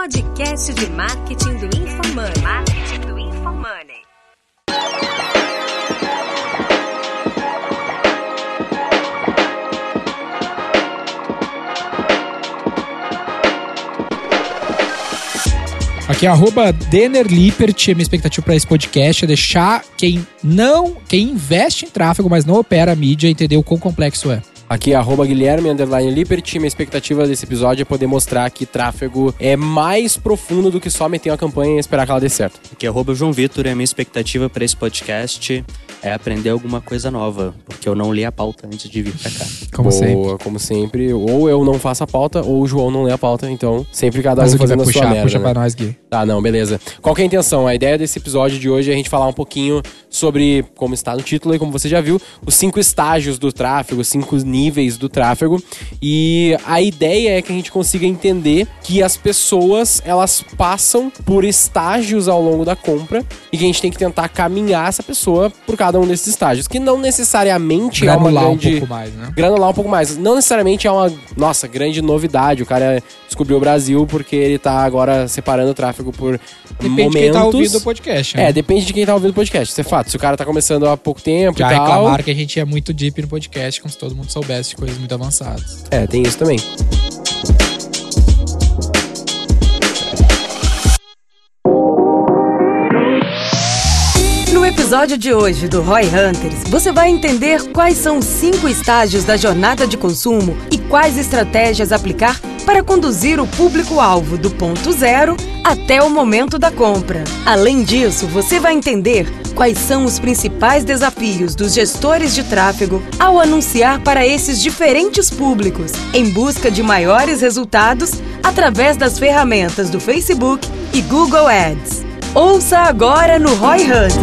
podcast de marketing do InfoMoney. Marketing do InfoMoney. Aqui é arroba Lippert, minha expectativa para esse podcast é deixar quem não, quem investe em tráfego, mas não opera a mídia, entender o quão complexo é. Aqui é arroba Guilherme Underline Lippert. Minha expectativa desse episódio é poder mostrar que tráfego é mais profundo do que só meter uma campanha e esperar que ela dê certo. Aqui é arroba João Vitor e a minha expectativa para esse podcast é aprender alguma coisa nova, porque eu não li a pauta antes de vir pra cá. Como Boa, sempre. como sempre. Ou eu não faço a pauta, ou o João não lê a pauta. Então, sempre cada Mas um o Gui vai fazendo a sua puxar, merda. puxa né? pra nós, Gui. Tá, não, beleza. Qual que é a intenção? A ideia desse episódio de hoje é a gente falar um pouquinho sobre, como está no título e como você já viu, os cinco estágios do tráfego, os cinco níveis do tráfego. E a ideia é que a gente consiga entender que as pessoas, elas passam por estágios ao longo da compra e que a gente tem que tentar caminhar essa pessoa por cada um desses estágios, que não necessariamente é Granular uma um grande... pouco mais, né? Granular um pouco mais. Não necessariamente é uma, nossa, grande novidade. O cara descobriu o Brasil porque ele tá agora separando o tráfego por Depende momentos. de quem tá ouvindo o podcast. né? É, depende de quem tá ouvindo o podcast. Isso é fato. Se o cara tá começando há pouco tempo Já e tal. reclamaram que a gente é muito deep no podcast, como se todo mundo soubesse de coisas muito avançadas. É, tem isso também. Episódio de hoje do Roy Hunters, você vai entender quais são os cinco estágios da jornada de consumo e quais estratégias aplicar para conduzir o público-alvo do ponto zero até o momento da compra. Além disso, você vai entender quais são os principais desafios dos gestores de tráfego ao anunciar para esses diferentes públicos, em busca de maiores resultados através das ferramentas do Facebook e Google Ads. Ouça agora no Roy Hunters.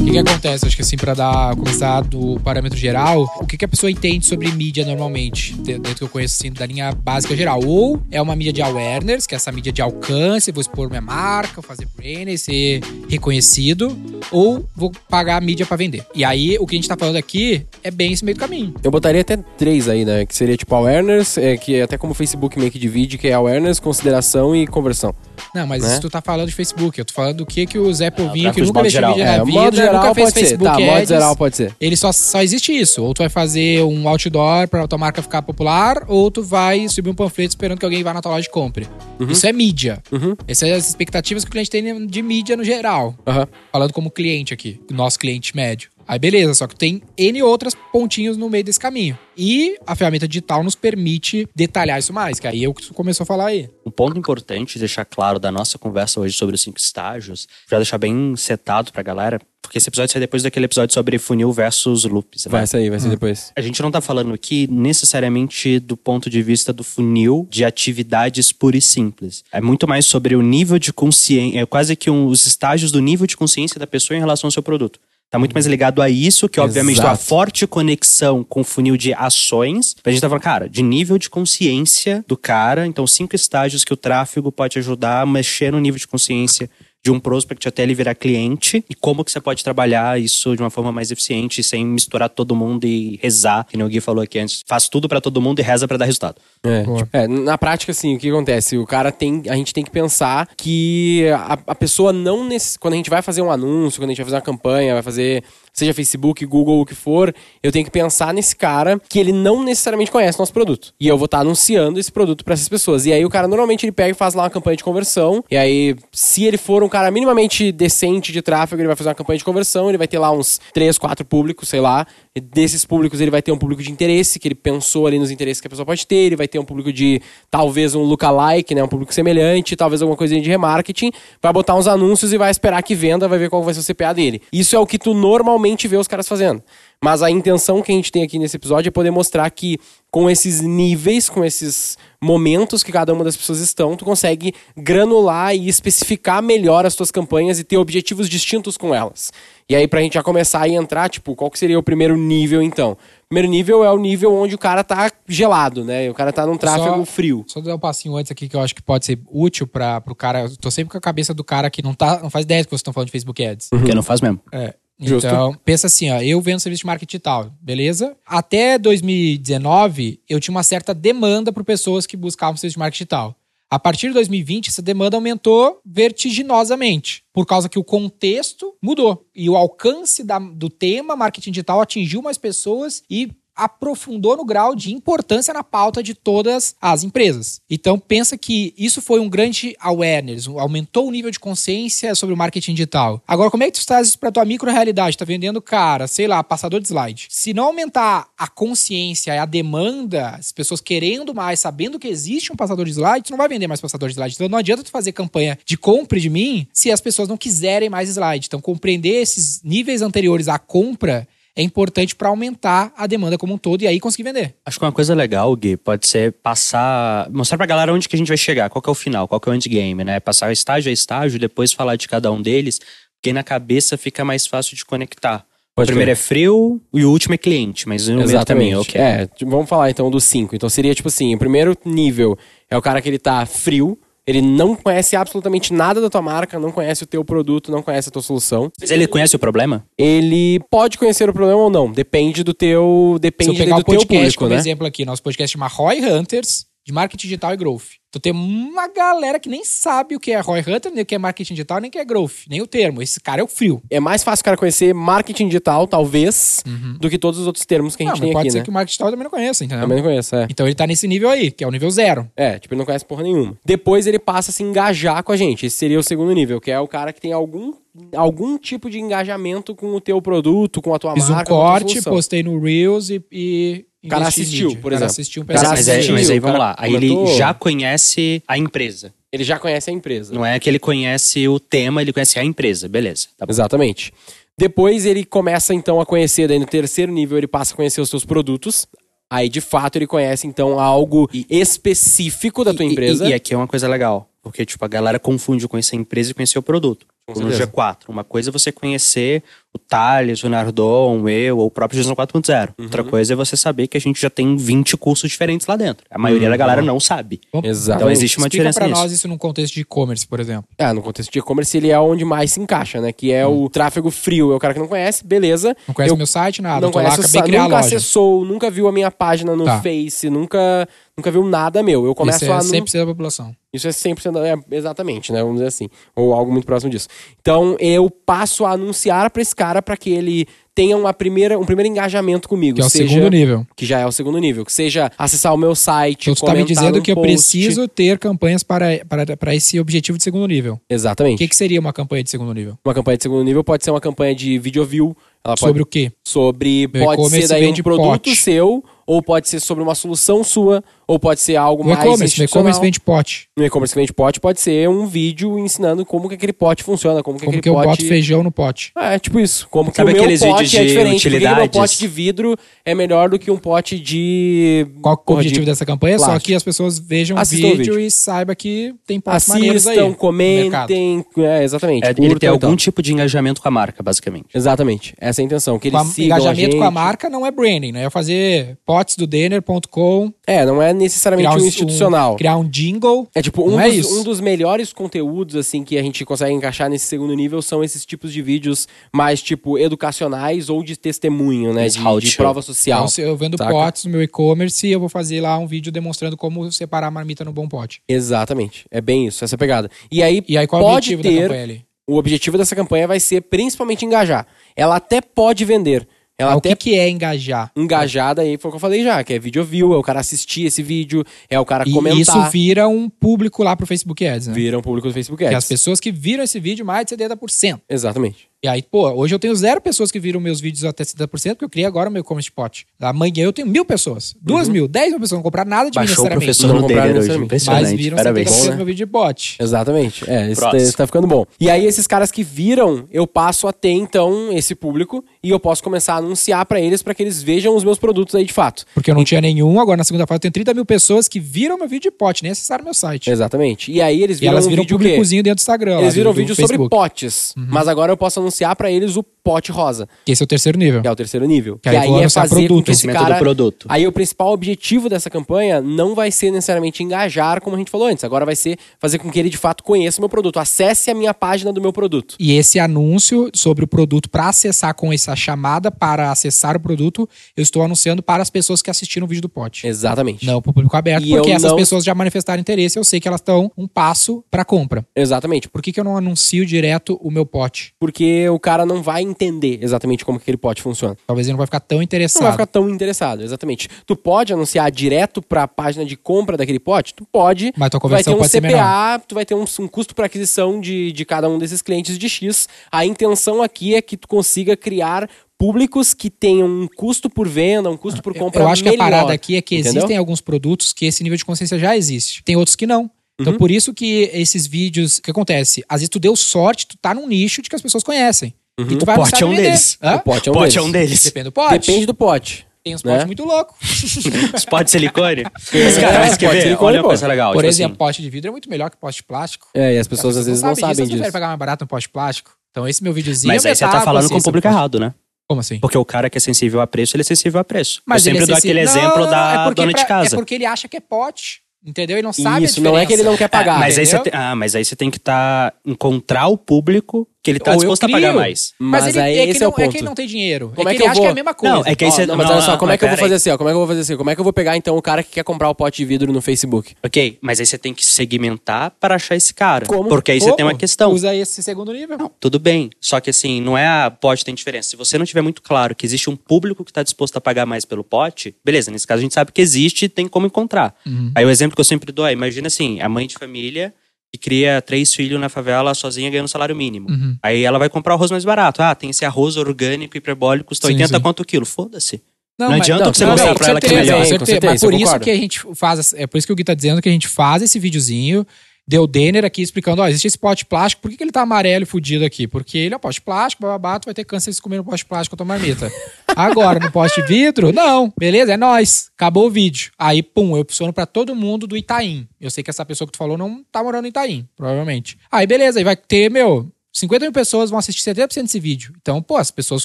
O que, acontece? Acho que assim, pra dar, começar do parâmetro geral, o que, que a pessoa entende sobre mídia normalmente? De- Dentro que eu conheço, assim, da linha básica geral. Ou é uma mídia de awareness, que é essa mídia de alcance, vou expor minha marca, vou fazer branding, ser reconhecido. Ou vou pagar a mídia pra vender. E aí, o que a gente tá falando aqui é bem esse meio do caminho. Eu botaria até três aí, né? Que seria tipo awareness, é, que é até como o Facebook meio que divide, que é awareness, consideração e conversão. Não, mas Né? isso tu tá falando de Facebook. Eu tô falando do que, que o Zé Povinho, tráfego que nunca modo mexeu geral. mídia É, na o vida, modo geral nunca fez pode ser. Facebook Tá, modo Ads. geral pode ser. Ele só, só existe isso. Ou tu vai fazer um outdoor pra tua marca ficar popular, ou tu vai subir um panfleto esperando que alguém vá na tua loja e compre. Isso é mídia. Uhum. Essas são as expectativas que o cliente tem de mídia no geral. Aham. Falando como cliente aqui, o nosso cliente médio. Aí beleza, só que tem N outras pontinhos no meio desse caminho. E a ferramenta digital nos permite detalhar isso mais, que aí é o que tu começou a falar aí. Um ponto importante deixar claro da nossa conversa hoje sobre os cinco estágios, já deixar bem setado pra galera, porque esse episódio sai depois daquele episódio sobre funil versus loops. né? Vai sair, vai ser depois. A gente não tá falando aqui necessariamente do ponto de vista do funil de atividades pura e simples. É muito mais sobre o nível de consciência, é quase que um, os estágios do nível de consciência da pessoa em relação ao seu produto. Tá muito mais ligado a isso, que obviamente tem uma Exato. forte conexão com o funil de ações. A gente tá falando, cara, de nível de consciência do cara. Então, cinco estágios que o tráfego pode ajudar a mexer no nível de consciência de um prospect até ele virar cliente e como que você pode trabalhar isso de uma forma mais eficiente sem misturar todo mundo e rezar, que nem o Gui falou aqui antes. Faz tudo pra todo mundo e reza pra dar resultado. É, tipo, é, na prática, assim, o que acontece? O cara tem. A gente tem que pensar que a, a pessoa não. nesse- quando a gente vai fazer um anúncio, quando a gente vai fazer uma campanha, vai fazer. Seja Facebook, Google, o que for, eu tenho que pensar nesse cara que ele não necessariamente conhece nosso produto. E eu vou estar anunciando esse produto pra essas pessoas. E aí o cara normalmente ele pega e faz lá uma campanha de conversão. E aí, se ele for um cara minimamente decente de tráfego, ele vai fazer uma campanha de conversão, ele vai ter lá uns 3, 4 públicos, sei lá. Desses públicos ele vai ter um público de interesse, que ele pensou ali nos interesses que a pessoa pode ter, ele vai ter um público de talvez um lookalike, né, um público semelhante, talvez alguma coisinha de remarketing, vai botar uns anúncios e vai esperar que venda, vai ver qual vai ser o CPA dele. Isso é o que tu normalmente vê os caras fazendo. Mas a intenção que a gente tem aqui nesse episódio é poder mostrar que com esses níveis, com esses momentos que cada uma das pessoas estão, tu consegue granular e especificar melhor as tuas campanhas e ter objetivos distintos com elas. E aí, pra gente já começar a entrar, tipo, qual que seria o primeiro nível, então? O primeiro nível é o nível onde o cara tá gelado, né? O cara tá num tráfego Só- frio. Só dar um passinho antes aqui que eu acho que pode ser útil para pro cara. Eu tô sempre com a cabeça do cara que não, tá, não faz ideia do que vocês estão falando de Facebook Ads. Porque não faz mesmo. É. Justo. Então, pensa assim, ó, eu vendo serviço de marketing digital, beleza? Até 2019, eu tinha uma certa demanda por pessoas que buscavam serviço de marketing digital. A partir de 2020, essa demanda aumentou vertiginosamente, por causa que o contexto mudou. E o alcance da- do tema marketing digital atingiu mais pessoas e aprofundou no grau de importância na pauta de todas as empresas. Então pensa que isso foi um grande awareness, um- aumentou o nível de consciência sobre o marketing digital. Agora, como é que tu traz isso para tua micro-realidade? Tá vendendo, cara, sei lá, passador de slide. Se não aumentar a consciência a demanda, as pessoas querendo mais, sabendo que existe um passador de slide, tu não vai vender mais passador de slide. Então não adianta tu fazer campanha de compre de mim se as pessoas não quiserem mais slide. Então compreender esses níveis anteriores à compra é importante para aumentar a demanda como um todo e aí conseguir vender. Acho que uma coisa legal, Gui, pode ser passar. mostrar pra galera onde que a gente vai chegar, qual que é o final, qual que é o endgame, né? Passar estágio a estágio, depois falar de cada um deles, porque na cabeça fica mais fácil de conectar. Pode o primeiro crer. é frio e o último é cliente, mas no meio também, ok. É, vamos falar então dos cinco. Então seria tipo assim: o primeiro nível é o cara que ele tá frio, ele não conhece absolutamente nada da tua marca, não conhece o teu produto, não conhece a tua solução. Mas ele conhece o problema? Ele pode conhecer o problema ou não, depende do teu, Se eu depende pegar do o teu podcast público, como né? exemplo aqui, nosso podcast chama Roy Hunters, de marketing digital e growth. Então tem uma galera que nem sabe o que é Roy Hunter, nem o que é marketing digital, nem o que é growth, nem o termo. Esse cara é o frio. É mais fácil o cara conhecer marketing digital, talvez, do que todos os outros termos que a Não, gente mas tem pode aqui, ser né? que o marketing digital também não conheça, entendeu? Também não conheço, é. Então ele tá nesse nível aí, que é o nível zero. É, tipo, ele não conhece porra nenhuma. Depois ele passa a se engajar com a gente. Esse seria o segundo nível, que é o cara que tem algum, algum tipo de engajamento com o teu produto, com a tua Fiz um marca, a tua corte, postei no Reels e. e O cara assistiu, mídia. por O cara exemplo. assistiu um O cara pedaço. mas, é, assistiu, mas aí vamos lá. Aí comentou. ele já conhece a empresa. Ele já conhece a empresa. Não é que ele conhece o tema, ele conhece a empresa. Beleza. Tá bom. Exatamente. Depois ele começa então a conhecer, daí no terceiro nível ele passa a conhecer os seus produtos. Aí de fato ele conhece então algo específico da tua E- empresa. E, e aqui é uma coisa legal. Porque, tipo, a galera confunde conhecer a empresa e conhecer o produto. No certeza. G4. Uma coisa é você conhecer o Thales, o Nardon, eu, ou o próprio Gestão 4.0. Uhum. Outra coisa é você saber que a gente já tem 20 cursos diferentes lá dentro. A maioria da galera não sabe. Exato. Então existe uma Explica diferença pra nisso. nós isso num contexto de e-commerce, por exemplo. Ah, no contexto de e-commerce ele é onde mais se encaixa, né? Que é o tráfego frio. É o cara que não conhece, beleza. Não conhece Eu meu site, nada. não tô lá, conhece o a nunca acessou, nunca viu a minha página no Tá. Face, nunca, nunca viu nada meu. Eu começo Isso é a. nu- 100% da população. Isso é 100%, da- é, exatamente, né? Vamos dizer assim. Ou algo muito próximo disso. Então, eu passo a anunciar pra esse cara pra que ele tenha uma primeira, um primeiro engajamento comigo. Que é o seja- segundo nível. Que já é o segundo nível. Que seja acessar o meu site, Então tu tá me dizendo num que eu post. preciso ter campanhas para, para, para esse objetivo de segundo nível. O Exatamente. que, que seria uma campanha de segundo nível? Uma campanha de segundo nível pode ser uma campanha de video view. Ela pode Sobre o quê? sobre Meu pode ser daí um produto pote. seu ou pode ser sobre uma solução sua ou pode ser algo No mais e-commerce. No e-commerce vende pote. No e-commerce que vende pote pode ser um vídeo ensinando como que aquele pote funciona, como que Como aquele que eu pote boto feijão no pote? É, tipo isso. Como que Sabe o meu aqueles pote vídeos é de diferente. Que que o meu utilidades? pote de vidro é melhor do que um pote de... Qual que é o objetivo de dessa campanha? Só plástico. que as pessoas vejam o Assistam o vídeo, vídeo. e saiba que tem potes maneiros aí. Assistam, no mercado. comentem. É, exatamente. É, ele tem algum tal. tipo de engajamento com a marca, basicamente. Exatamente. Essa é a intenção. Que Com eles a- sigam engajamento a com a gente. marca não é branding, né? É fazer potesdodenner.com, É, não é necessariamente criar um um, institucional. um- criar um jingle. É tipo, um é dos, um dos melhores conteúdos, assim, que a gente consegue encaixar nesse segundo nível são esses tipos de vídeos mais, tipo, educacionais ou de testemunho, né? De, de prova social. Então, se eu vendo saca? potes no meu e-commerce e eu vou fazer lá um vídeo demonstrando como separar a marmita no bom pote. Exatamente. É bem isso, essa pegada. E aí, E aí, qual é o pode objetivo ter... da campanha ali? O objetivo dessa campanha vai ser principalmente engajar. Ela até pode vender. Ela Ah, o até que, que é engajar? engajada aí, foi o que eu falei já, que é video view, é o cara assistir esse vídeo, é o cara E comentar. isso vira um público lá pro Facebook Ads, né? Vira um público do Facebook Que Ads. as pessoas que viram esse vídeo, mais de 70%. Exatamente. E aí, pô, hoje eu tenho zero pessoas que viram meus vídeos até 70%, porque eu criei agora o meu e-commerce pot. Amanhã eu tenho mil pessoas. Duas mil, dez mil pessoas. Não compraram nada de mim Baixou o necessariamente. professor Não compraram hoje. Mas viram Parabéns. 70% Bom, do né? meu vídeo de bot. Exatamente. É, isso tá, isso tá ficando bom. E aí, esses caras que viram, eu passo a ter, então, esse público e eu posso começar a anunciar pra eles pra que eles vejam os meus produtos aí de fato. Porque eu não tinha nenhum, agora na segunda fase eu tenho 30 mil pessoas que viram meu vídeo de pot, nem acessaram meu site. Exatamente. E aí, eles E viram elas um viram um vídeo que públicozinho dentro do Instagram. lá, Eles viram do- do vídeo sobre potes. Mas agora eu posso anunciar pra eles o pote rosa, Que esse é o terceiro nível. que é o terceiro nível. Que aí eu vou é anunciar fazer produto, que esse cara... do produto. Aí o principal objetivo dessa campanha não vai ser necessariamente engajar, como a gente falou antes. Agora vai ser fazer com que ele de fato conheça o meu produto. Acesse a minha página do meu produto. E esse anúncio sobre o produto para acessar com essa chamada para acessar o produto, eu estou anunciando para as pessoas que assistiram o vídeo do pote. Exatamente. Não para o público aberto, E porque essas não- pessoas já manifestaram interesse, eu sei que elas estão um passo para compra. Exatamente. Por que, que eu não anuncio direto o meu pote? Porque o cara não vai entender exatamente como que aquele pote funciona. Talvez ele não vai ficar tão Não interessado. vai ficar tão interessado, exatamente. Tu pode anunciar direto pra página de compra daquele pote? Tu pode. Mas tua Tu vai ter conversão um. CPA, tu vai ter um, um custo para aquisição de, de cada um desses clientes de X. A intenção aqui é que tu consiga criar públicos que tenham um custo por venda, um custo por compra Eu acho que a melhor, parada aqui é que entendeu? existem alguns produtos que esse nível de consciência já existe. Tem outros que não. Uhum. Então, por isso que esses vídeos. O que acontece? Às vezes tu deu sorte, tu tá num nicho de que as pessoas conhecem. E tu vai O pote é um deles. Hã? O pote é um Pote deles. é um deles. Depende do pote. Depende do pote. Tem uns né? potes muito loucos. Os potes de silicone. É, Mas, cara, mas quer pode ver? silicone, Olha uma coisa legal. Por tipo exemplo, assim, pote de vidro é muito melhor que pote de plástico. É, e as pessoas As às vezes não sabem Você disso. pagar mais barato no pote de plástico? Então esse meu videozinho mas é aí você tá falando com o consciência público errado, né? Como assim? Porque o cara que é sensível a preço, ele é sensível a preço. Mas eu sempre é dou aquele sensível- exemplo Não, não, da é porque dona de pra- casa. É porque ele acha que é pote. Entendeu? Ele não sabe Isso, não é que ele não quer pagar. Ah, mas, aí você entendeu? tem, ah, mas aí você tem que tá, encontrar o público que ele tá Ou disposto a pagar mais. Mas ele, aí é que esse não, é o que ponto. ele não tem dinheiro. Como é é que que ele eu acha vou- que é a mesma coisa. Não, é que aí você- não, mas não, olha só, não, como é mas que eu vou pera aí. fazer assim, ó? Como é que eu vou fazer assim? Como é que eu vou pegar então o cara que quer comprar o pote de vidro no Facebook? Ok, mas aí você tem que segmentar para achar esse cara. Como? Porque aí você Como? tem uma questão. Usa esse segundo nível. Não, tudo bem. Só que assim, não é a pote tem diferença. Se você não tiver muito claro que existe um público que está disposto a pagar mais pelo pote, beleza, nesse caso a gente sabe que existe e tem como encontrar. Uhum. Aí o exemplo que eu sempre dou é, imagina assim, a mãe de família que cria três filhos na favela sozinha ganhando salário mínimo. Uhum. Aí ela vai comprar o arroz mais barato. Ah, tem esse arroz orgânico hiperbólico, custa Sim, 80 sim. quanto o quilo. Foda-se. Não, Não mas- adianta não, você mostrar pra ela que é melhor. Com certeza. certeza, Mas por eu isso que a gente faz. É por isso que o Gui tá dizendo que a gente faz esse videozinho. Deu Denner aqui explicando, ó, existe esse pote plástico, por que, que ele tá amarelo e fudido aqui? Porque ele é um pote plástico, bababá, tu vai ter câncer se comer no pote plástico com a tua marmita. Agora, no pote de vidro, não, beleza, é nóis. Acabou o vídeo. Aí, pum, eu funciono pra todo mundo do Itaim. Eu sei que essa pessoa que tu falou não tá morando no Itaim, provavelmente. Aí, beleza, aí vai ter, meu, 50 mil pessoas vão assistir 70% desse vídeo. Então, pô, as pessoas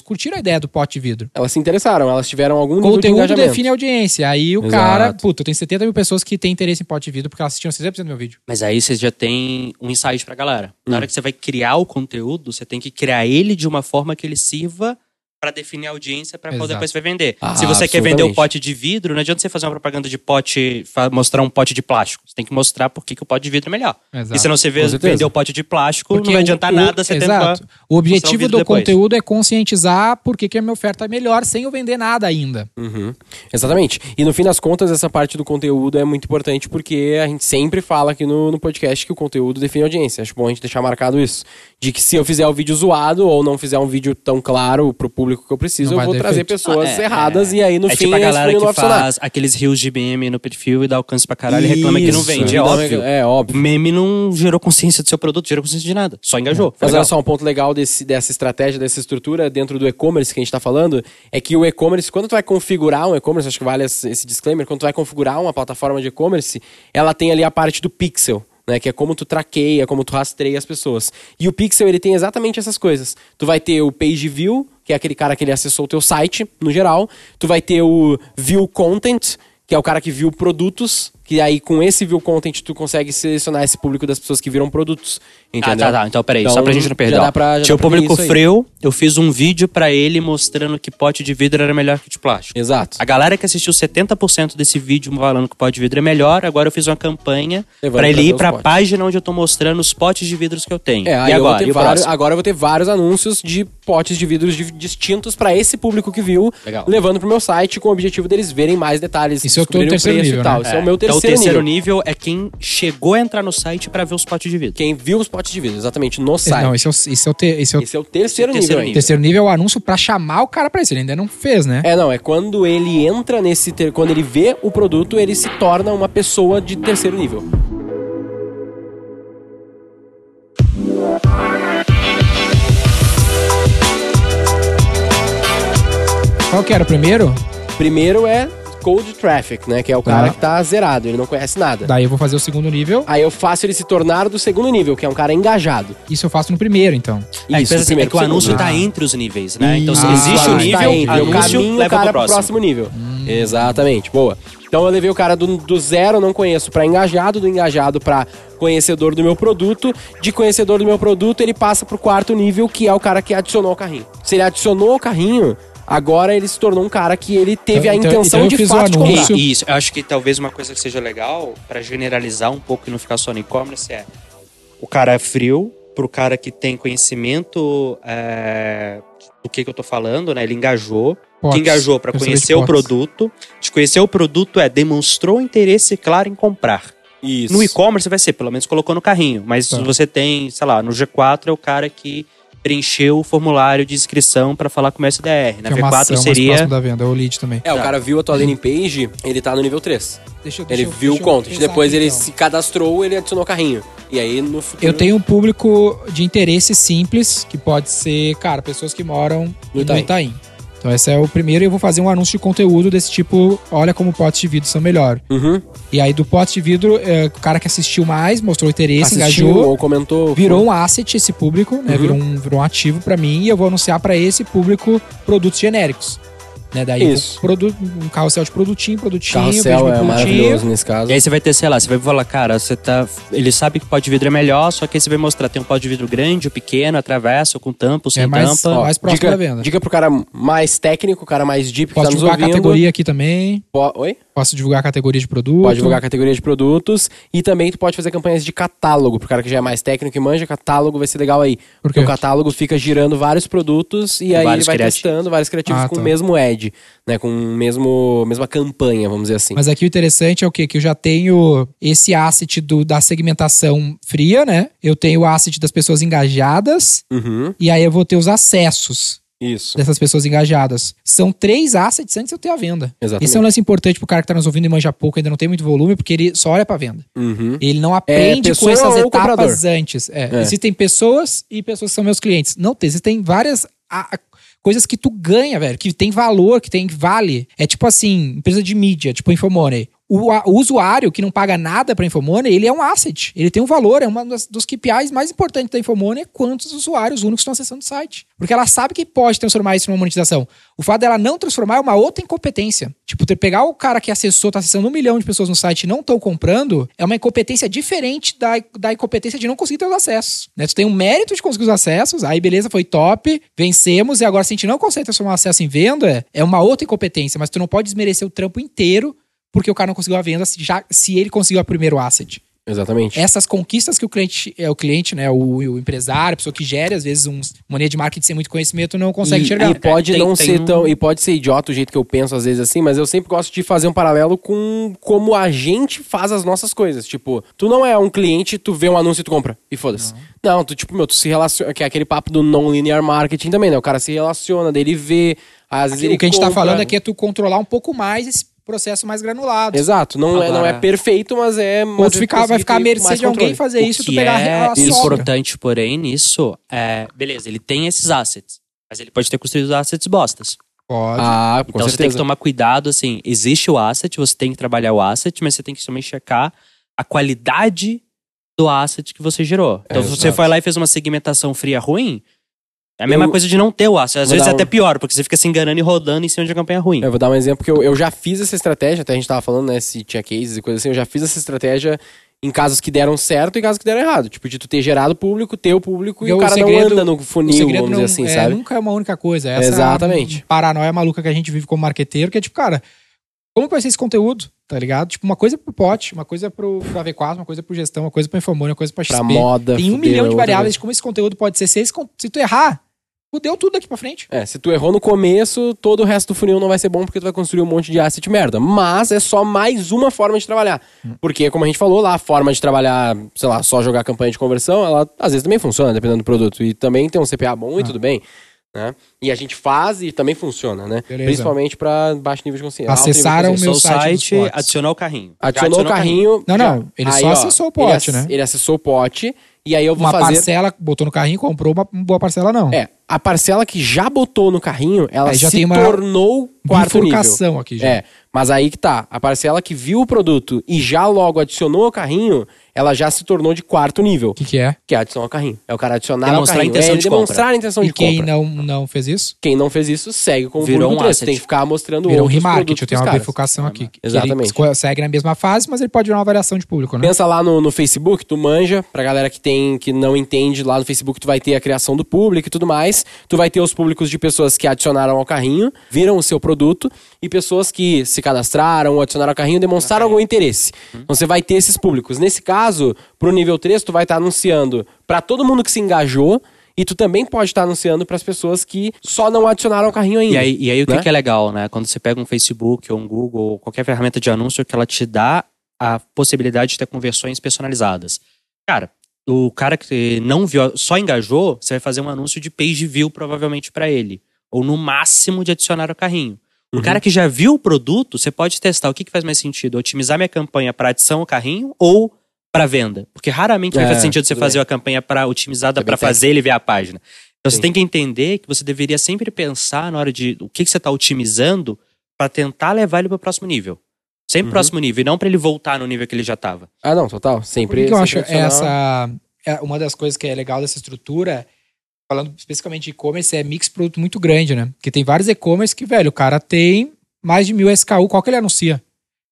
curtiram a ideia do pote de vidro. Elas se interessaram, elas tiveram algum nível de Conteúdo engajamento. define a audiência. Aí o Exato. cara, puta, eu tenho 70 mil pessoas que têm interesse em pote de vidro porque elas assistiram 60% do meu vídeo. Mas aí você já tem um insight pra galera. Na Hum. hora que você vai criar o conteúdo, você tem que criar ele de uma forma que ele sirva pra definir a audiência Exato. depois você vai vender. Ah, Se você quer vender o pote de vidro, não adianta você fazer uma propaganda de pote, mostrar um pote de plástico. Você tem que mostrar por que, o pote de vidro é melhor. Exato. E se não você vê- vender o pote de plástico, não vai o- adiantar o- nada você Exato. tentar. O objetivo vídeo do depois. conteúdo é conscientizar por que a minha oferta é melhor sem eu vender nada ainda. Uhum. Exatamente. E no fim das contas, essa parte do conteúdo é muito importante porque a gente sempre fala aqui no, no podcast que o conteúdo define a audiência. Acho bom a gente deixar marcado isso. De que se eu fizer o vídeo zoado ou não fizer um vídeo tão claro pro público que eu preciso, Não eu vou trazer efeito. pessoas Ah, é, erradas é. e aí no é fim tipo a galera que faz aqueles rios de meme no perfil e dá alcance pra caralho e reclama que não Isso, vende. É óbvio. É óbvio. Meme não gerou consciência do seu produto, gerou consciência de nada. Só engajou. Mas legal. olha só, um ponto legal desse, dessa estratégia, dessa estrutura dentro do e-commerce que a gente está falando, é que o e-commerce, quando tu vai configurar um e-commerce, acho que vale esse esse disclaimer, quando tu vai configurar uma plataforma de e-commerce, ela tem ali a parte do pixel. Né, que é como tu traqueia, como tu rastreia as pessoas. E o Pixel, ele tem exatamente essas coisas. Tu vai ter o page view, que é aquele cara que ele acessou o teu site, no geral. Tu vai ter o view content, que é o cara que viu produtos, que aí com esse view content tu consegue selecionar esse público das pessoas que viram produtos. Ah, Entendeu? tá, tá. Então, peraí, só Então, pra gente não perder. já dá pra- já Tinha o público frio, eu fiz um vídeo pra ele mostrando que pote de vidro era melhor que de plástico. Exato. A galera que assistiu 70% desse vídeo falando que o pote de vidro é melhor, agora eu fiz uma campanha pra ele ir pra potes. página onde eu tô mostrando os potes de vidros que eu tenho. É, aí e eu agora? E o vários, agora eu vou ter vários anúncios de potes de vidros di- distintos pra esse público que viu, Legal. levando pro meu site com o objetivo deles verem mais detalhes, Isso é o teu descobrirem terceiro preço nível, e tal. né? Esse é o meu então, terceiro, o terceiro nível. nível é quem chegou a entrar no site pra ver os potes de vidro. Quem viu os potes de vidro, exatamente, no site. Não, esse é o, esse é o, te- esse é o Esse é o terceiro, Esse é o nível. terceiro terceiro nível, é o anúncio pra chamar o cara pra isso. Ele ainda não fez, né? É, não, é quando ele entra nesse. ter- Quando ele vê o produto, ele se torna uma pessoa de terceiro nível. Qual que era o primeiro? Primeiro é cold traffic, né? Que é o cara Tá. que tá zerado, ele não conhece nada. Daí eu vou fazer o segundo nível. Aí eu faço ele se tornar do segundo nível, que é um cara engajado. Isso eu faço no primeiro, então. É, Isso, pensa assim, é que o anúncio segundo. tá entre os níveis, né? Então, se Ah, existe tá, o nível, tá entre, eu anúncio caminho o leva cara pro pro próximo. próximo nível. Hum. Exatamente, boa. Então eu levei o cara do, do zero, não conheço, pra engajado, do engajado pra conhecedor do meu produto, de conhecedor do meu produto ele passa pro quarto nível, que é o cara que adicionou o carrinho. Se ele adicionou o carrinho, agora ele se tornou um cara que ele teve a Então- intenção então de fato de comprar. E, isso, eu acho que talvez uma coisa que seja legal para generalizar um pouco e não ficar só no e-commerce é o cara é frio pro cara que tem conhecimento é, do que, que eu tô falando, né? Ele engajou, Potes. que engajou para conhecer o produto. De conhecer o produto é demonstrou interesse claro em comprar. Isso. No e-commerce vai ser, pelo menos colocou no carrinho. Mas Tá. você tem, sei lá, no G4 é o cara que preencheu o formulário de inscrição para falar com o SDR. Na que é uma V4 ação mais seria próximo da venda, é o lead também. É, o cara viu a tua landing page, ele tá no nível 3. Deixa, eu- Ele deixa eu- viu o content, depois aqui, ele então. se cadastrou, ele adicionou o carrinho. E aí no futuro... Eu tenho um público de interesse simples, que pode ser, cara, pessoas que moram No no Itaim. Então esse é o primeiro e eu vou fazer um anúncio de conteúdo desse tipo, olha como potes de vidro são melhor. Uhum. E aí do pote de vidro, é, o cara que assistiu mais, mostrou interesse, Assistiu engajou, ou comentou... virou um asset esse público, né? Uhum. Virou, um, virou um ativo pra mim e eu vou anunciar pra esse público produtos genéricos. Né? Daí Isso. produ- um carrossel de produtinho, produtinho, Carrossel é maravilhoso nesse caso. E aí você vai ter, sei lá, você vai falar, cara, você tá. Ele sabe que o pó de vidro é melhor, só que aí você vai mostrar, tem um pó de vidro grande, ou pequeno, atravessa, ou com tampa, ou sem É mais- tampa. ó, mais próximo dica, da venda. Dica pro cara mais técnico, o cara mais deep que Posso tá nos divulgar a ouvindo. categoria aqui também. Po- Oi? Posso divulgar a categoria de produto. Pode divulgar a categoria de produtos e também tu pode fazer campanhas de catálogo, pro cara que já é mais técnico e manja, catálogo vai ser legal aí. Por Porque o catálogo fica girando vários produtos e aí vários ele vai criativos. testando vários criativos Ah, com tá. o mesmo ad, né, com o mesmo mesma campanha, vamos dizer assim. Mas aqui o interessante é o quê? Que eu já tenho esse asset do, da segmentação fria, né? Eu tenho o asset das pessoas engajadas. Uhum, E aí eu vou ter os acessos isso. dessas pessoas engajadas. São três assets antes de eu ter a venda. Exatamente. Esse é um lance importante pro cara que tá nos ouvindo e manja pouco, ainda não tem muito volume, porque ele só olha pra venda. Uhum. Ele não aprende com pessoa essas etapas comprador? antes. É, É. Existem pessoas e pessoas que são meus clientes. Não, existem várias a- coisas que tu ganha, velho, que tem valor, que tem vale. É tipo assim, empresa de mídia, tipo Infomoney. O, a- o usuário que não paga nada pra Infomoney, ele é um asset. Ele tem um valor, é uma dos KPIs mais importantes da Infomoney é quantos usuários únicos estão acessando o site. Porque ela sabe que pode transformar isso numa monetização. O fato dela não transformar é uma outra incompetência. Tipo, ter, pegar o cara que acessou, tá acessando um milhão de pessoas no site e não estão comprando, é uma incompetência diferente da, da incompetência de não conseguir ter os acessos. Né? Tu tem um mérito de conseguir os acessos, aí beleza, foi top, vencemos, e agora se a gente não consegue transformar o acesso em venda, é uma outra incompetência, mas tu não pode desmerecer o trampo inteiro porque o cara não conseguiu a venda se, já, se ele conseguiu o primeiro asset. Exatamente. Essas conquistas que o cliente, é o cliente, né, o, o empresário, a pessoa que gere, às vezes, um maneira de marketing sem muito conhecimento, não consegue e, enxergar. e pode Tem- não tem ser um- tão. E pode ser idiota o jeito que eu penso às vezes assim, mas eu sempre gosto de fazer um paralelo com como a gente faz as nossas coisas. Tipo, tu não é um cliente, tu vê um anúncio e tu compra. E foda-se. Não. tu, tipo, meu, tu se relaciona. Que é aquele papo do non-linear marketing também, né? O cara se relaciona, dele vê. Às vezes ele o que a gente tá falando aqui é tu controlar um pouco mais esse processo mais granulado. Exato, não, é, não é Agora- perfeito, mas é. Mas ficar, vai ficar à mercê de alguém fazer isso e pegar é a sobra. importante, porém, nisso é. Beleza, ele tem esses assets. Mas ele pode ter construído assets bostas. Pode. Ah, então você tem certeza. que tomar cuidado, assim, existe o asset, você tem que trabalhar o asset, mas você tem que também checar a qualidade do asset que você gerou. Então, É, se você exato. foi lá e fez uma segmentação fria ruim, é a mesma Eu- coisa de não ter o asset. Às Vou vezes é um- até pior, porque você fica se enganando e rodando em cima de uma campanha ruim. Eu vou dar um exemplo que eu, eu já fiz essa estratégia, até a gente tava falando, né, se tinha cases e coisas assim, eu já fiz essa estratégia em casos que deram certo e casos que deram errado. Tipo, de tu ter gerado público, ter o público e Porque o o cara segredo- não anda no O funil, segredo vamos não, dizer assim, é, sabe? nunca é uma única coisa. Essa Exatamente. paranoia maluca que a gente vive como marqueteiro, que é tipo, cara, como que vai ser esse conteúdo? Tá ligado? Tipo, uma coisa pro pote, uma coisa pro, pro AV4, uma coisa pro gestão, uma coisa pro Infomone, uma coisa pra XP. Pra moda. Tem um milhão de outra variáveis de como esse conteúdo pode ser. Se, esse se tu errar, fudeu tudo daqui pra frente. É, se tu errou no começo, todo o resto do funil não vai ser bom porque tu vai construir um monte de asset merda. Mas é só mais uma forma de trabalhar. Porque, como a gente falou lá, a forma de trabalhar, sei lá, só jogar campanha de conversão, ela às vezes também funciona, dependendo do produto. E também tem um CPA bom e tudo bem. Né? E a gente faz e também funciona, né? Beleza. Principalmente pra baixo nível de consciência. Acessaram consciência. meu o site site, adicionou o carrinho. Já Adicionou o carrinho. Não, já- não, ele só acessou o pote, ele, né? Ele acessou o pote E aí eu vou Uma fazer. parcela, botou no carrinho, comprou uma boa parcela, não. É, a parcela que já botou no carrinho, ela Aí já se uma tornou quarto nível. Bifurcação aqui já. É, mas aí que tá. A parcela que viu o produto e já logo adicionou ao carrinho, ela já se tornou de quarto nível. O que, que é? Que é adicionar ao carrinho. É o cara adicionar Demonstrar ao a carrinho. intenção é ele de demonstrar compra. a intenção E de quem compra. não, não fez isso? Quem não fez isso, segue como Virou público um 3. asset. Tem que ficar mostrando Virou um outros remarketing, produtos tem pros uma bifurcação aqui. que Exatamente. Ele segue na mesma fase, mas ele pode virar uma variação de público, né? Pensa lá no, no Facebook, tu manja, pra galera que tem que não entende, lá no Facebook tu vai ter a criação do público e tudo mais. Tu vai ter os públicos de pessoas que adicionaram ao carrinho, viram o seu produto, e pessoas que se cadastraram ou adicionaram ao carrinho, demonstraram algum interesse. Então você vai ter esses públicos. Nesse caso, pro nível 3, tu vai estar anunciando pra todo mundo que se engajou. E tu também pode estar anunciando pras pessoas que só não adicionaram ao carrinho ainda. E aí, e aí o que, né? que é legal, né? Quando você pega um Facebook ou um Google ou qualquer ferramenta de anúncio que ela te dá a possibilidade de ter conversões personalizadas. Cara, o cara que não viu, só engajou, você vai fazer um anúncio de page view provavelmente para ele. Ou no máximo de adicionar ao carrinho. O cara que já viu o produto, você pode testar o que, que faz mais sentido. Otimizar minha campanha para adição ao carrinho ou para venda. Porque raramente vai É, fazer sentido você fazer a campanha para otimizada É bem para fazer ele ver a página. Então Sim. você tem que entender que você deveria sempre pensar na hora de o que, que você está otimizando para tentar levar ele para o próximo nível. Sempre Uhum. próximo nível, e não para ele voltar no nível que ele já estava. Ah, não, total. Sempre. que, que eu acho essa. é uma das coisas que é legal dessa estrutura, falando especificamente de e-commerce, é mix produto muito grande, né? Porque tem vários e-commerce que, velho, o cara tem mais de mil SKU, qual que ele anuncia?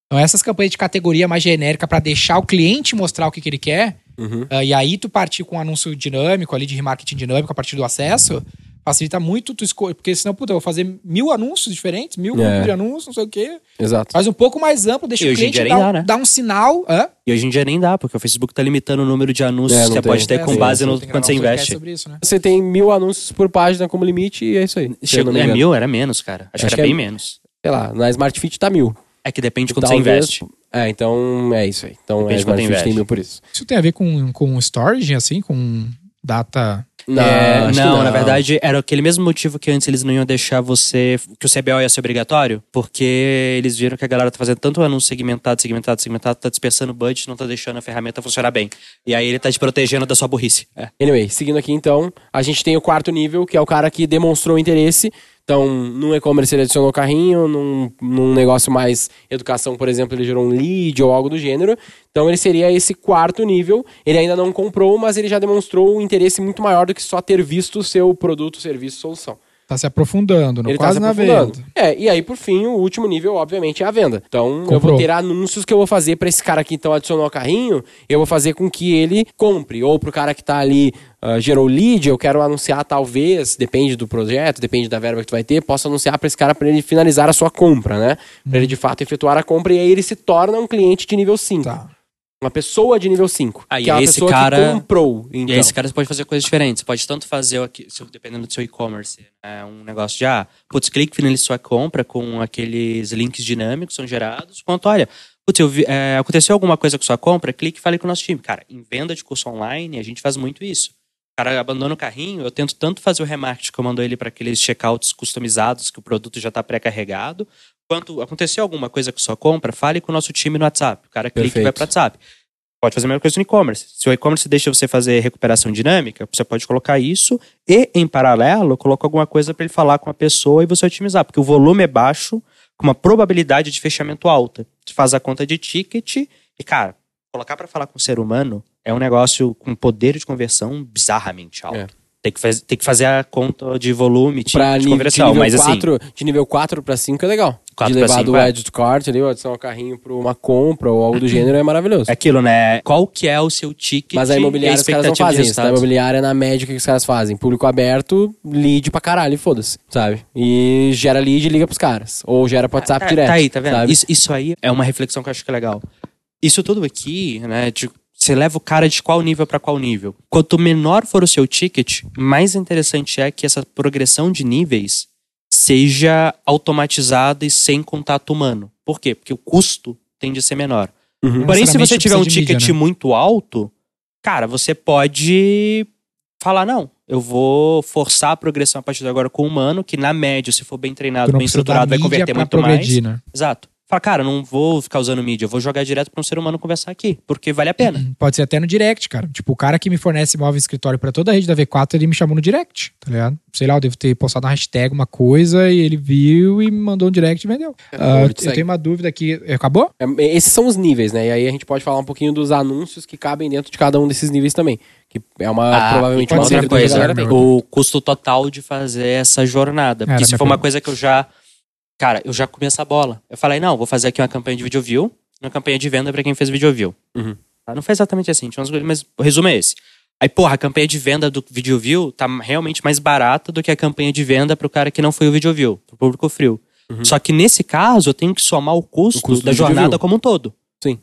Então, essas campanhas de categoria mais genérica para deixar o cliente mostrar o que, que ele quer, Uhum. ah, e aí tu partir com um anúncio dinâmico ali de remarketing dinâmico a partir do acesso, facilita muito tu escolher. Porque senão, puta, eu vou fazer mil anúncios diferentes, mil É. de anúncios, não sei o quê. Exato. Faz um pouco mais amplo, deixa E o hoje em cliente dia nem dar, dá, um- né? dar um sinal. Hã? E hoje em dia nem dá, porque o Facebook tá limitando o número de anúncios É, que você tem. pode ter É, com base no quanto você investe. Sobre isso, né? Você tem mil anúncios por página como limite e é isso aí. Me é mil, era menos, cara. Acho, Acho que era que é- bem menos. Sei lá, na Smart Fit tá mil. É que depende de quanto você Talvez- investe. É, então é isso aí. Então Depende é tem investe. mil por isso. Isso tem a ver com, com storage, assim, com data. Não, É, que não, na verdade, era aquele mesmo motivo que antes eles não iam deixar você. que o CBO ia ser obrigatório, porque eles viram que a galera tá fazendo tanto anúncio segmentado, segmentado, segmentado, tá dispersando o budget, não tá deixando a ferramenta funcionar bem. E aí ele tá te protegendo da sua burrice. É. Anyway, seguindo aqui então, a gente tem o quarto nível, que é o cara que demonstrou interesse. Então, num e-commerce ele adicionou carrinho, num, num negócio mais educação, por exemplo, ele gerou um lead ou algo do gênero. Então, ele seria esse quarto nível. Ele ainda não comprou, mas ele já demonstrou um interesse muito maior do que só ter visto o seu produto, serviço, solução. Tá se aprofundando, não Ele quase tá se na aprofundando. venda. É, e aí, por fim, o último nível, obviamente, é a venda. Então, eu Comprou. vou ter anúncios que eu vou fazer pra esse cara que então adicionou ao carrinho, eu vou fazer com que ele compre. Ou pro cara que tá ali, ah, gerou lead, eu quero anunciar talvez, depende do projeto, depende da verba que tu vai ter, posso anunciar pra esse cara pra ele finalizar a sua compra, né? Pra ele de fato efetuar a compra e aí ele se torna um cliente de nível 5. Tá. Uma pessoa de nível 5. Ah, e que é uma esse pessoa cara- que comprou. E Então. aí esse cara você pode fazer coisas diferentes. Você pode tanto fazer, aqui, dependendo do seu e-commerce, né, um negócio de, ah, putz, clique finalize sua compra com aqueles links dinâmicos que são gerados, quanto, olha, putz, eu vi- é, aconteceu alguma coisa com sua compra, clique e fale com o nosso time. Cara, em venda de curso online, a gente faz muito isso. O cara abandona o carrinho, eu tento tanto fazer o remarketing que eu mando ele para aqueles checkouts customizados que o produto já está pré-carregado, quanto aconteceu alguma coisa com sua compra, fale com o nosso time no WhatsApp. O cara clica e vai Perfeito. para o WhatsApp. Pode fazer a mesma coisa no e-commerce. Se o e-commerce deixa você fazer recuperação dinâmica, você pode colocar isso e, em paralelo, coloca alguma coisa para ele falar com a pessoa e você otimizar. Porque o volume é baixo, com uma probabilidade de fechamento alta. Você faz a conta de ticket e, cara, colocar para falar com o ser humano é um negócio com poder de conversão bizarramente alto. É. Tem, que faz, tem que fazer a conta de volume, Pra de conversão. de nível Mas assim, 4, de nível 4 pra 5 é legal. 4 de levar 5 do é. Edge to Cart ali, ou adicionar o carrinho pra uma compra ou algo do gênero é maravilhoso. é aquilo, né? Qual que é o seu ticket Mas a imobiliária os caras não fazem isso. Na resultados? imobiliária, na média, o que os caras fazem? Público aberto, lead pra caralho, foda-se, sabe? E gera lead e liga pros caras. Ou gera pro WhatsApp Tá- direto. Tá aí, tá vendo? Isso, isso aí é uma reflexão que eu acho que é legal. Isso tudo aqui, né? Você leva o cara de qual nível pra qual nível. Quanto menor for o seu ticket, mais interessante é que essa progressão de níveis seja automatizada e sem contato humano. Por quê? Porque o custo tende a ser menor. Uhum. Porém, se você tiver um de mídia, ticket né? muito alto, cara, você pode falar, não, eu vou forçar a progressão a partir de agora com o humano, que na média, se for bem treinado, bem estruturado, vai converter muito mais. né? Exato. Fala, cara, não vou ficar usando mídia, eu vou jogar direto pra um ser humano conversar aqui, porque vale a pena. Pode ser até no direct, cara. Tipo, o cara que me fornece móvel escritório pra toda a rede da V4, ele me chamou no direct, tá ligado? Sei lá, eu devo ter postado uma hashtag, uma coisa, e ele viu e me mandou um direct e vendeu. Ah, Pode eu tenho uma dúvida aqui. Acabou? É, Esses são os níveis, né? E aí a gente pode falar um pouquinho dos anúncios que cabem dentro de cada um desses níveis também. Que é uma, Ah, provavelmente uma outra coisa, o custo total de fazer essa jornada. Era Porque isso foi uma coisa que eu já. Cara, eu já comi essa bola. Eu falei, não, vou fazer aqui uma campanha de video view, uma campanha de venda pra quem fez video view. Uhum. Tá? Não foi exatamente assim, tinha umas coisas, mas o resumo é esse. Aí, porra, a campanha de venda do video view tá realmente mais barata do que a campanha de venda pro cara que não foi o video view, pro público frio. Só que nesse caso, eu tenho que somar o custo, O custo da jornada como um todo. Sim.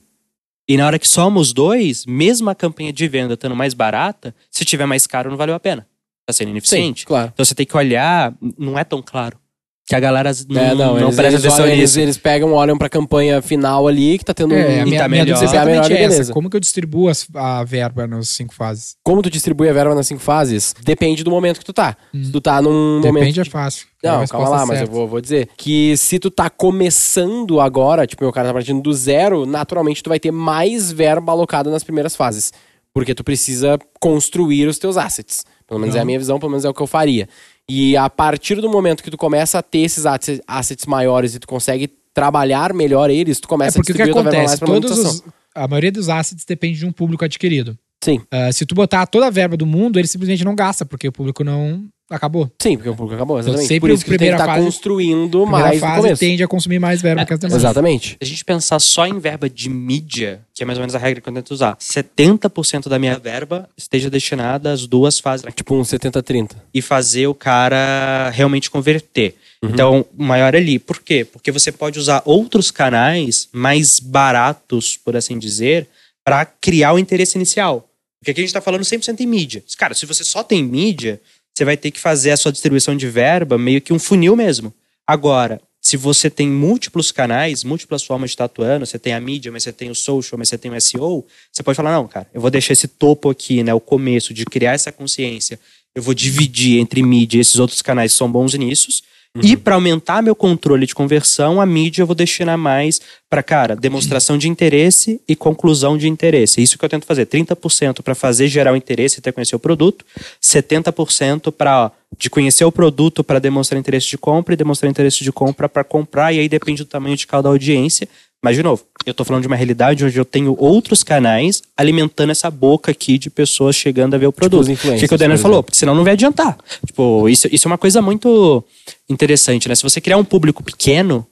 E na hora que soma os dois, mesmo a campanha de venda estando mais barata, se tiver mais caro, não valeu a pena. Tá sendo Sim, ineficiente. claro. Então você tem que olhar, não é tão claro. Que a galera não, É, não, não, eles, presta eles, atenção olham, eles, nisso. eles pegam, olham pra campanha final ali, que tá tendo É, a um... minha, tá minha melhor. é Tá melhor, exatamente essa. beleza. Como que eu distribuo as- a verba nas cinco fases? Como tu distribui a verba nas cinco fases? Depende do momento que tu tá. Se tu tá num momento... Depende, é fácil. A Não, calma lá, mas eu certa. vou, vou dizer que se tu tá começando agora, tipo, meu cara tá partindo do zero, naturalmente tu vai ter mais verba alocada nas primeiras fases. Porque tu precisa construir os teus assets. Pelo menos é a Não. minha visão, pelo menos é o que eu faria. E a partir do momento que tu começa a ter esses assets, maiores e tu consegue trabalhar melhor eles, tu É começa porque a o que distribuir tua verba acontece? Todos os, a maioria dos assets depende de um público adquirido. Sim, Ah, se tu botar toda a verba do mundo, ele simplesmente não gasta, porque o público não acabou. sim, porque o público acabou, exatamente. sempre Por isso que tu tem que estar fase- construindo mais no fase começo. tende a consumir mais verba que as demais. Exatamente. Se a gente pensar só em verba de mídia, que é mais ou menos a regra que eu tento usar, 70% da minha verba esteja destinada às duas fases. Tipo um 70-30. E fazer o cara realmente converter. Uhum. Então, o maior ali. Por quê? Porque você pode usar outros canais mais baratos, por assim dizer, para criar o interesse inicial. Porque aqui a gente está falando 100% em mídia. Cara, se você só tem mídia, você vai ter que fazer a sua distribuição de verba meio que um funil mesmo. Agora, se você tem múltiplos canais, múltiplas formas de estar atuando, você tem a mídia, mas você tem o social, mas você tem o SEO, você pode falar, não, cara, eu vou deixar esse topo aqui, né, o começo de criar essa consciência, eu vou dividir entre mídia e esses outros canais que são bons nisso. E para aumentar meu controle de conversão, a mídia eu vou destinar mais para, cara, demonstração de interesse e conclusão de interesse. Isso que eu tento fazer. 30% para fazer gerar o interesse e até conhecer o produto, 70% para de conhecer o produto para demonstrar interesse de compra e demonstrar interesse de compra para comprar, e aí depende do tamanho de cada audiência. Mas, de novo, eu estou falando de uma realidade onde eu tenho outros canais alimentando essa boca aqui de pessoas chegando a ver o produto. os O que, que o Daniel falou? Porque senão não vai adiantar. Tipo, isso, isso é uma coisa muito interessante, né? Se você criar um público pequeno,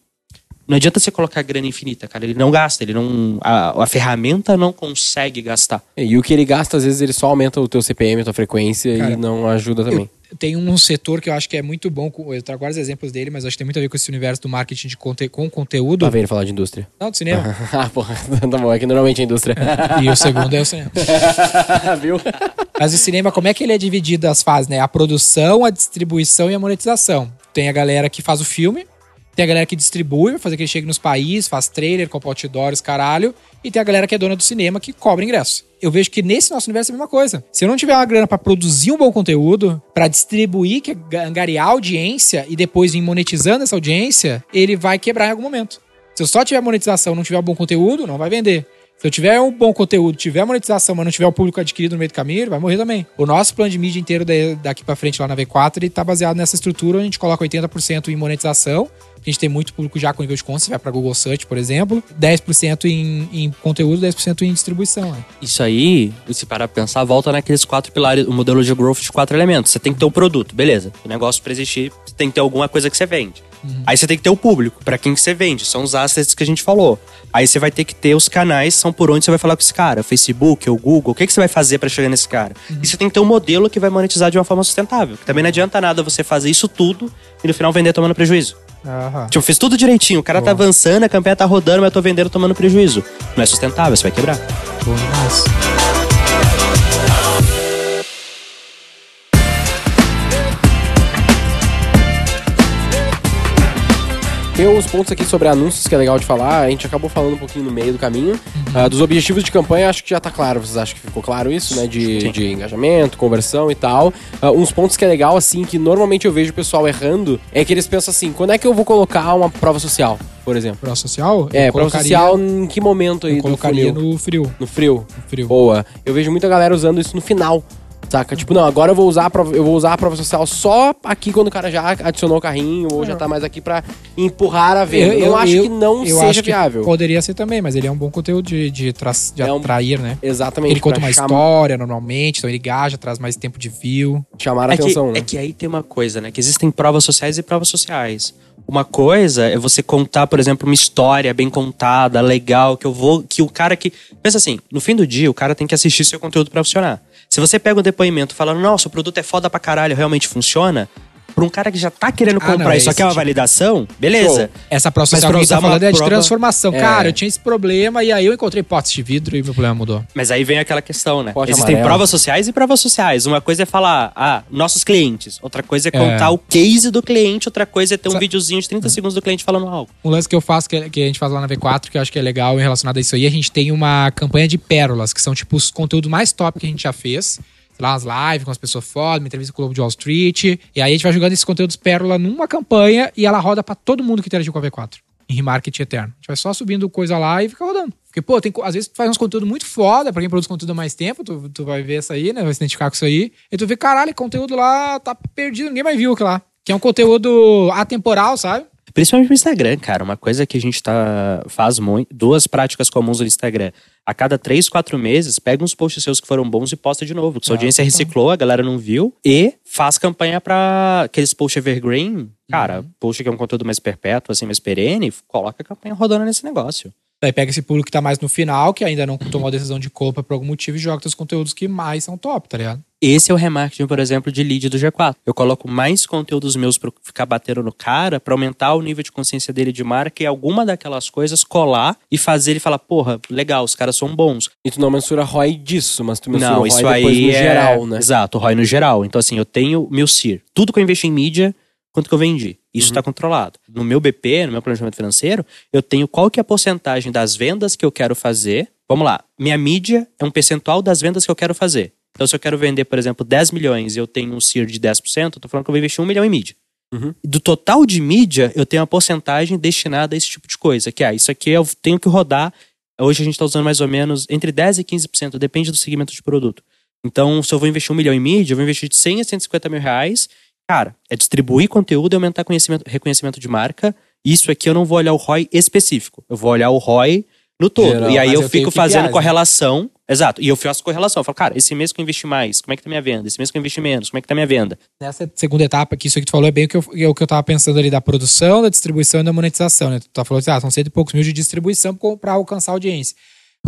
não adianta você colocar grana infinita, cara. Ele não gasta, ele não. A, a ferramenta não consegue gastar. E o que ele gasta, às vezes, ele só aumenta o teu CPM, a tua frequência Cara, e não ajuda também. Tem um setor que eu acho que é muito bom, eu trago vários exemplos dele, mas acho que tem muito a ver com esse universo do marketing de conte com conteúdo. Vem ele falar de indústria. Não, do cinema. ah, porra, tá bom. É que normalmente a indústria. e o segundo é o cinema. Viu? Mas o cinema, como é que ele é dividido as fases, né? A produção, a distribuição e a monetização. Tem a galera que faz o filme, tem a galera que distribui, fazer que ele chegue nos países, faz trailer, compra outdoors, caralho. E tem a galera que é dona do cinema que cobra ingresso. Eu vejo que nesse nosso universo é a mesma coisa. Se eu não tiver uma grana pra produzir um bom conteúdo, pra distribuir, que é angariar audiência e depois vir monetizando essa audiência, ele vai quebrar em algum momento. Se eu só tiver monetização não tiver um bom conteúdo, não vai vender. Se eu tiver um bom conteúdo, tiver monetização, mas não tiver o público adquirido no meio do caminho, vai morrer também. O nosso plano de mídia inteiro da- daqui pra frente lá na V4, ele tá baseado nessa estrutura, onde a gente coloca 80% em monetização, a gente tem muito público já com nível de conta, você vai pra Google Search, por exemplo, 10% em, em conteúdo, 10% em distribuição. né? Isso aí, se parar pra pensar, volta naqueles quatro pilares, o modelo de growth de quatro elementos. Você tem que ter o produto, beleza. O negócio pra existir, você tem que ter alguma coisa que você vende. Aí você tem que ter o público, pra quem que você vende. São os assets que a gente falou. Aí você vai ter que ter os canais, são por onde você vai falar com esse cara. O Facebook, o Google, o que, que você vai fazer pra chegar nesse cara? E você tem que ter um modelo que vai monetizar de uma forma sustentável. Também não adianta nada você fazer isso tudo e no final vender tomando prejuízo. Aham. Tipo, fiz tudo direitinho, o cara tá Boa. avançando, a campanha tá rodando, mas eu tô vendendo tomando prejuízo. Não é sustentável, você vai quebrar. Bom demais. Tem uns pontos aqui sobre anúncios que é legal de falar. A gente acabou falando um pouquinho no meio do caminho. Ah, dos objetivos de campanha, acho que já tá claro. Vocês acham que ficou claro isso, né? De, de engajamento, conversão e tal. Ah, uns pontos que é legal, assim, que normalmente eu vejo o pessoal errando, é que eles pensam assim, quando é que eu vou colocar uma prova social, por exemplo? Prova social? É, prova social em que momento aí Eu colocaria no frio. No frio. No frio. Boa. Eu vejo muita galera usando isso no final. Saca? Tipo, não, agora eu vou usar a prova, eu vou usar a prova social só aqui quando o cara já adicionou o carrinho ou já tá mais aqui pra empurrar a venda. Eu, acho que não eu seja acho que viável. Poderia ser também, mas ele é um bom conteúdo de, de, tra- de É um- atrair, né? Exatamente. Ele conta uma história normalmente, então ele engaja, traz mais tempo de view. Chamar a É que, atenção, né? é que aí tem uma coisa, né? Que existem provas sociais e provas sociais. Uma coisa é você contar, por exemplo, uma história bem contada, legal, que eu vou. Que o cara que. Pensa assim, no fim do dia, o cara tem que assistir seu conteúdo pra funcionar. Se você pega um depoimento falando, nossa, o produto é foda pra caralho, realmente funciona. Pra um cara que já tá querendo Ah, não, comprar é e só esse quer uma tipo. validação, beleza. Essa Mas social pra que gente tá falando é de prova- transformação. É. Cara, eu tinha esse problema e aí eu encontrei potes de vidro e meu problema mudou. Mas aí vem aquela questão, né? Pote Existem amarelo. provas sociais e provas sociais. Uma coisa é falar, ah, nossos clientes. Outra coisa é É. contar o case do cliente. Outra coisa é ter um Sa- videozinho de 30 segundos do cliente falando algo. Um lance que eu faço, que, que a gente faz lá na V4, que eu acho que é legal em relacionado a isso aí, a gente tem uma campanha de pérolas, que são tipo os conteúdos mais top que a gente já fez. Lá, as lives com as pessoas fodas, uma entrevista com o Globo de Wall Street. E aí a gente vai jogando esses conteúdos pérola numa campanha e ela roda pra todo mundo que interagiu com a V4. Em remarketing eterno. A gente vai só subindo coisa lá e fica rodando. Porque, pô, tem, às vezes tu faz uns conteúdos muito foda, pra quem produz conteúdo há mais tempo, tu, tu vai ver isso aí, né? Vai se identificar com isso aí. E tu vê, caralho, conteúdo lá tá perdido, ninguém mais viu aquilo lá. Que é um conteúdo atemporal, sabe? Principalmente no Instagram, cara. Uma coisa que a gente tá, faz muito. Duas práticas comuns no Instagram. A cada três, quatro meses, pega uns posts seus que foram bons e posta de novo. Que sua Ah, audiência total. reciclou, a galera não viu. E faz campanha pra aqueles posts evergreen. Cara, Uhum. post que é um conteúdo mais perpétuo, assim, mais perene. Coloca a campanha rodando nesse negócio. Daí pega esse público que tá mais no final, que ainda não tomou a decisão de compra por algum motivo e joga os conteúdos que mais são top, tá ligado? Esse é o remarketing, por exemplo, de lead do G4. Eu coloco mais conteúdos meus pra ficar batendo no cara, pra aumentar o nível de consciência dele de marca e alguma daquelas coisas colar e fazer ele falar, porra, legal, os caras são bons. E tu não mensura ROI disso, mas tu mensura Não, isso aí no é... geral, né? Exato, ROI no geral. Então, assim, eu tenho meu CIR. Tudo que eu investi em mídia, quanto que eu vendi. Isso Uhum. está controlado. No meu BP, no meu planejamento financeiro, eu tenho qual que é a porcentagem das vendas que eu quero fazer. Vamos lá, minha mídia é um percentual das vendas que eu quero fazer. Então, se eu quero vender, por exemplo, 10 milhões e eu tenho um CIR de 10%, eu tô falando que eu vou investir um milhão em mídia. Uhum. Do total de mídia, eu tenho uma porcentagem destinada a esse tipo de coisa. Que, ah, isso aqui eu tenho que rodar. Hoje a gente está usando mais ou menos entre 10% e 15%, depende do segmento de produto. Então, se eu vou investir um milhão em mídia, eu vou investir de 100 a 150 mil reais. Cara, é distribuir conteúdo e aumentar conhecimento, reconhecimento de marca. Isso aqui eu não vou olhar o ROI específico. Eu vou olhar o ROI no todo. Geral, e aí eu, eu fico fazendo correlação. Exato. E eu faço correlação. Eu falo, cara, esse mês que eu investi mais, como é que tá minha venda? Esse mês que eu investi menos, como é que tá minha venda? Nessa segunda etapa, que isso que tu falou é bem o que eu, é o que eu tava pensando ali da produção, da distribuição e da monetização, né? Tu tá falando assim, ah, são cento e poucos mil de distribuição pra- pra alcançar a audiência.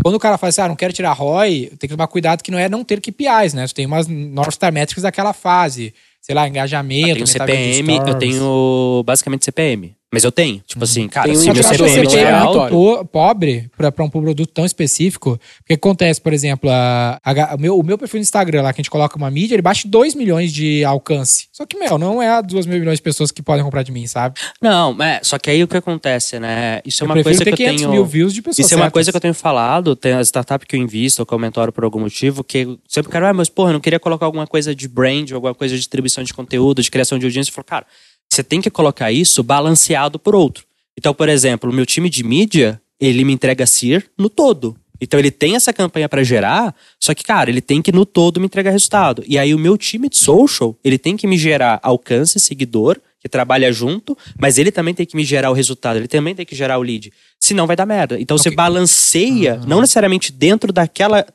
Quando o cara fala assim, ah, não quero tirar ROI, tem que tomar cuidado que não é não ter KPIs, né? Tu tem umas North Star Metrics daquela fase. Sei lá, engajamento, Eu tenho CPM, eu tenho basicamente CPM. Mas eu tenho. Tipo assim, cara, Tem se meu CPM é tiver po- pobre pra, pra um produto tão específico. Porque que acontece, por exemplo, a, a o, meu, o meu perfil no Instagram lá, que a gente coloca uma mídia, ele baixa 2 milhões de alcance. Só que, meu, não é a 2 mil milhões de pessoas que podem comprar de mim, sabe? Não, é, só que aí o que acontece, né? Isso é uma coisa ter que eu 500 tenho. mil views de pessoas Isso é uma certas. coisa que eu tenho falado, tem a startup que eu invisto, que eu mentoro por algum motivo, que eu sempre quero, ah, mas porra, eu não queria colocar alguma coisa de brand, alguma coisa de distribuição de conteúdo, de criação de audiência. Eu falo, cara, você tem que colocar isso balanceado por outro. Então, por exemplo, o meu time de mídia, ele me entrega CIR no todo. Então ele tem essa campanha pra gerar, só que, cara, ele tem que no todo me entregar resultado. E aí o meu time de social, ele tem que me gerar alcance, seguidor, que trabalha junto, mas ele também tem que me gerar o resultado, ele também tem que gerar o lead. Senão vai dar merda. Então você Ok. balanceia, não necessariamente dentro daquela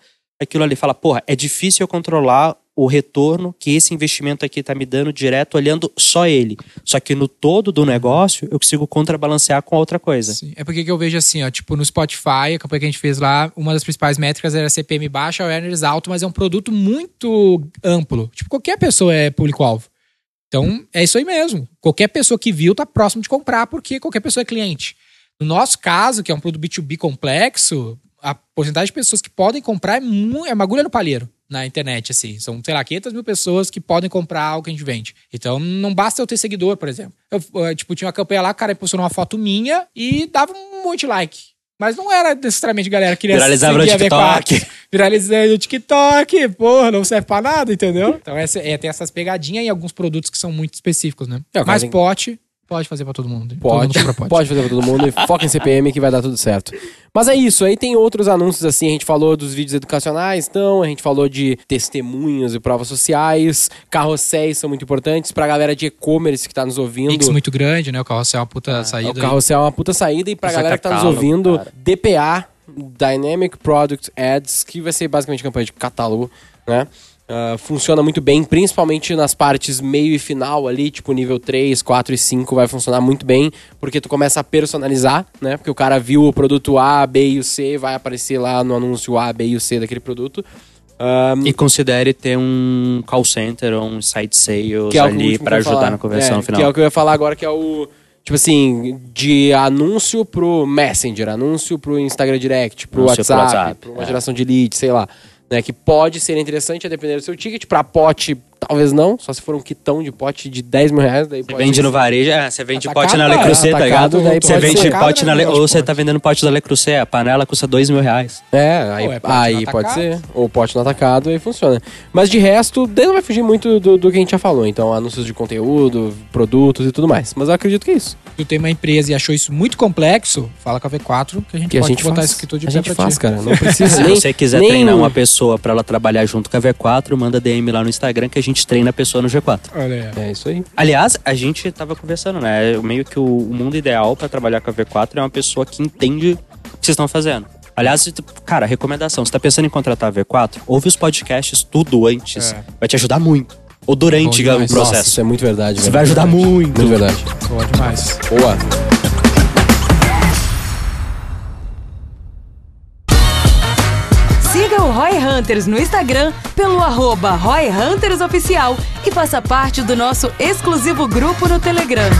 aquilo ali, fala, porra, é difícil eu controlar o retorno que esse investimento aqui tá me dando direto olhando só ele. Só que no todo do negócio eu consigo contrabalancear com outra coisa. Sim. É porque que eu vejo assim, ó, tipo no Spotify, a campanha que a gente fez lá, uma das principais métricas era CPM baixa, awareness alto, mas é um produto muito amplo. Tipo, qualquer pessoa é público-alvo. Então, é isso aí mesmo. Qualquer pessoa que viu tá próximo de comprar, porque qualquer pessoa é cliente. No nosso caso, que é um produto B2B complexo, a porcentagem de pessoas que podem comprar é, mu- é uma agulha no palheiro. Na internet, assim. São, sei lá, 500 mil pessoas que podem comprar o que a gente vende. Então, não basta eu ter seguidor, por exemplo. Eu, eu, tipo, tinha uma campanha lá, cara, postou uma foto minha e dava um monte de like. Mas não era necessariamente galera que queria Viralizava no TikTok. V4. Viralizando no TikTok, porra, não serve pra nada, entendeu? Então essa, é, tem essas pegadinhas e alguns produtos que são muito específicos, né? É, o Mas pote, pode fazer pra todo mundo. Todo Pode, mundo compra pote. pode fazer pra todo mundo e foca em CPM que vai dar tudo certo. Mas é isso, aí tem outros anúncios assim, a gente falou dos vídeos educacionais, então, a gente falou de testemunhos e provas sociais, carrosséis são muito importantes pra galera de e-commerce que tá nos ouvindo. Mix muito grande, né? O carrossel é uma puta O saída. carrossel é uma puta saída e pra Isso é galera que tá nos ouvindo, cara. DPA, Dynamic Product Ads, que vai ser basicamente campanha de catálogo, né? Ah, funciona muito bem, principalmente nas partes meio e final ali, tipo nível 3, 4 e 5 vai funcionar muito bem, porque tu começa a personalizar, né? Porque o cara viu o produto A, B e o C, vai aparecer lá no anúncio A, B e o C daquele produto. Ah, E considere ter um call center ou um site sales é ali ia ajudar falar. na conversão É, no final. Que é o que eu ia falar agora, que é o. Tipo assim, de anúncio pro Messenger, anúncio pro Instagram Direct, pro Anúncio pro WhatsApp, WhatsApp, pra uma é. geração de lead, sei lá. Né, que pode ser interessante a depender do seu ticket. Pra pote, talvez não. Só se for um quitão de pote de 10 mil reais. Daí Você pode vende ser. no varejo, é, você vende Atacado, pote na Le Creuset, tá atacado, ligado? Você vende ser. pote na Le... Ou né, você tá vendendo pote da Le Creuset, a panela custa dois mil reais. É, aí, é pote aí pode ser. Ou pote no atacado, aí funciona. Mas de resto, daí não vai fugir muito do, do que a gente já falou. Então, anúncios de conteúdo, produtos e tudo mais. Mas eu acredito que é isso. tu tem uma empresa e achou isso muito complexo, fala com a V4 que a gente Que a pode gente botar faz. isso aqui tudo de a gente faz, ti. cara. Não precisa Se nem, você quiser nem treinar um- uma pessoa pra ela trabalhar junto com a V4, manda DM lá no Instagram que a gente treina a pessoa no G4. Olha aí. É isso aí. Aliás, a gente tava conversando, né? Meio que o, o mundo ideal pra trabalhar com a V4 é uma pessoa que entende o que vocês estão fazendo. Aliás, cara, recomendação, você tá pensando em contratar a V4? Ouve os podcasts tudo antes. É. Vai te ajudar muito. Ou durante o demais. Nossa, processo. isso é muito verdade. Isso velho. vai ajudar muito. Muito verdade. Boa demais. Boa. Roy Hunters no Instagram pelo arroba Roy Hunters Oficial e faça parte do nosso exclusivo grupo no Telegram.